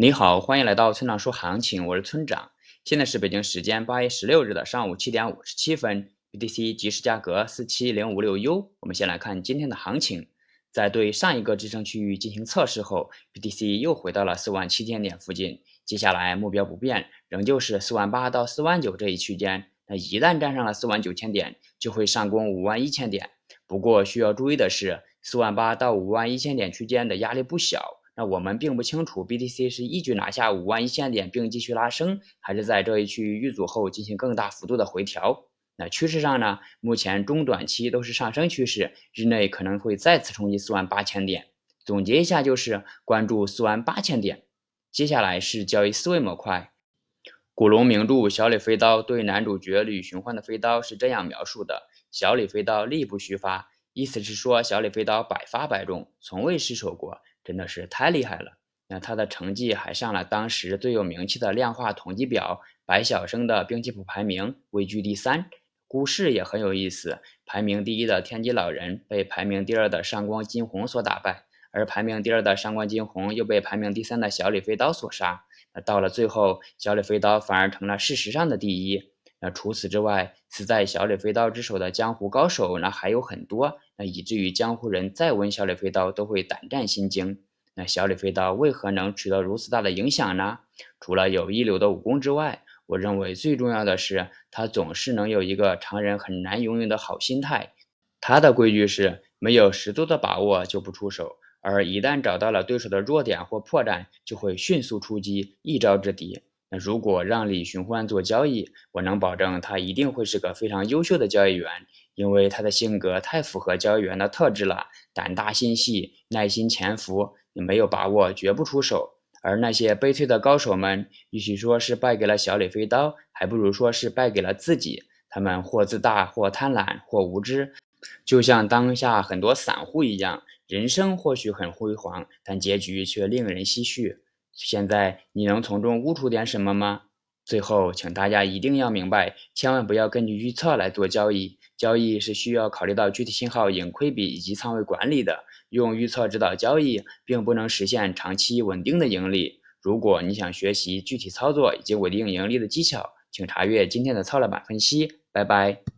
你好，欢迎来到村长说行情，我是村长。现在是北京时间八月十六日的上午七点五十七分，BTC 即时价格四七零五六 U。我们先来看今天的行情，在对上一个支撑区域进行测试后，BTC 又回到了四万七千点附近。接下来目标不变，仍旧是四万八到四万九这一区间。那一旦站上了四万九千点，就会上攻五万一千点。不过需要注意的是，四万八到五万一千点区间的压力不小。那我们并不清楚 BTC 是一举拿下五万一千点并继续拉升，还是在这一区域遇阻后进行更大幅度的回调。那趋势上呢，目前中短期都是上升趋势，日内可能会再次冲击四万八千点。总结一下就是关注四万八千点。接下来是交易思维模块。古龙名著小李飞刀对男主角李寻欢的飞刀是这样描述的：小李飞刀力不虚发，意思是说小李飞刀百发百中，从未失手过。真的是太厉害了！那他的成绩还上了当时最有名气的量化统计表，白晓生的兵器谱排名位居第三。故事也很有意思，排名第一的天机老人被排名第二的上官金虹所打败，而排名第二的上官金虹又被排名第三的小李飞刀所杀。那到了最后，小李飞刀反而成了事实上的第一。那除此之外，死在小李飞刀之手的江湖高手那还有很多。那以至于江湖人再闻小李飞刀都会胆战心惊。那小李飞刀为何能取得如此大的影响呢？除了有一流的武功之外，我认为最重要的是他总是能有一个常人很难拥有的好心态。他的规矩是没有十足的把握就不出手，而一旦找到了对手的弱点或破绽，就会迅速出击，一招制敌。那如果让李寻欢做交易，我能保证他一定会是个非常优秀的交易员。因为他的性格太符合交易员的特质了，胆大心细，耐心潜伏，没有把握绝不出手。而那些悲催的高手们，与其说是败给了小李飞刀，还不如说是败给了自己。他们或自大，或贪婪，或无知，就像当下很多散户一样，人生或许很辉煌，但结局却令人唏嘘。现在你能从中悟出点什么吗？最后，请大家一定要明白，千万不要根据预测来做交易。交易是需要考虑到具体信号、盈亏比以及仓位管理的。用预测指导交易，并不能实现长期稳定的盈利。如果你想学习具体操作以及稳定盈利的技巧，请查阅今天的操作板分析。拜拜。